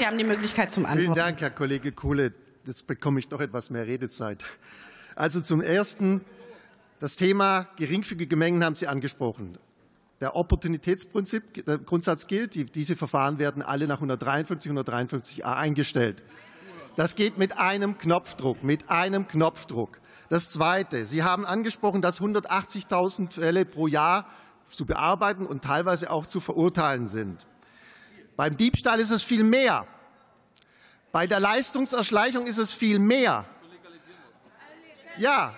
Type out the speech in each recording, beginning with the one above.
Sie haben die Möglichkeit zum Antworten. Vielen Dank, Herr Kollege Kuhle. Jetzt bekomme ich doch etwas mehr Redezeit. Also zum Ersten, das Thema geringfügige Mengen haben Sie angesprochen. Der Opportunitätsprinzip, der Grundsatz gilt, diese Verfahren werden alle nach 153, 153a eingestellt. Das geht mit einem Knopfdruck, mit einem Knopfdruck. Das Zweite, Sie haben angesprochen, dass 180.000 Fälle pro Jahr zu bearbeiten und teilweise auch zu verurteilen sind. Beim Diebstahl ist es viel mehr. Bei der Leistungserschleichung ist es viel mehr. Ja,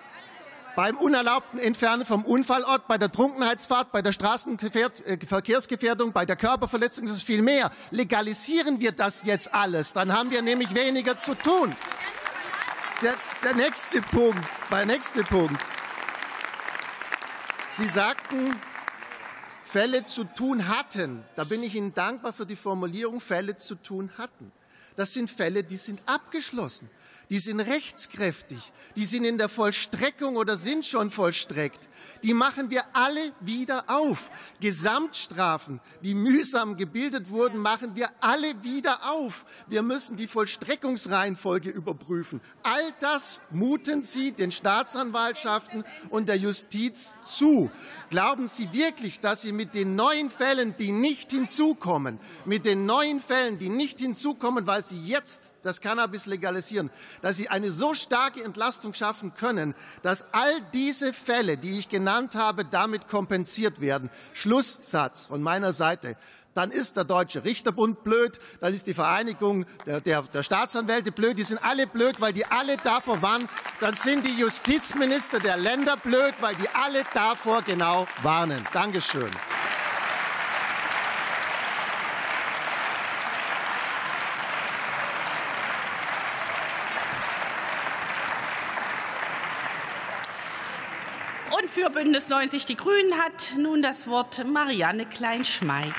beim unerlaubten Entfernen vom Unfallort, bei der Trunkenheitsfahrt, bei der Straßenverkehrsgefährdung, bei der Körperverletzung ist es viel mehr. Legalisieren wir das jetzt alles, dann haben wir nämlich weniger zu tun. Der, der nächste Punkt, der nächste Punkt. Sie sagten, Fälle zu tun hatten. Da bin ich Ihnen dankbar für die Formulierung Fälle zu tun hatten. Das sind Fälle, die sind abgeschlossen die sind rechtskräftig, die sind in der Vollstreckung oder sind schon vollstreckt. Die machen wir alle wieder auf. Gesamtstrafen, die mühsam gebildet wurden, machen wir alle wieder auf. Wir müssen die Vollstreckungsreihenfolge überprüfen. All das muten Sie den Staatsanwaltschaften und der Justiz zu. Glauben Sie wirklich, dass Sie mit den neuen Fällen, die nicht hinzukommen, mit den neuen Fällen, die nicht hinzukommen, weil Sie jetzt das Cannabis legalisieren, dass Sie eine so starke Entlastung schaffen können, dass all diese Fälle, die ich genannt habe, damit kompensiert werden. Schlusssatz von meiner Seite dann ist der Deutsche Richterbund blöd, dann ist die Vereinigung der, der, der, Staatsanwälte blöd, die sind alle blöd, weil die alle davor warnen, dann sind die Justizminister der Länder blöd, weil die alle davor genau warnen. Dankeschön. Und für Bündnis 90 Die Grünen hat nun das Wort Marianne Klein-Schmeik.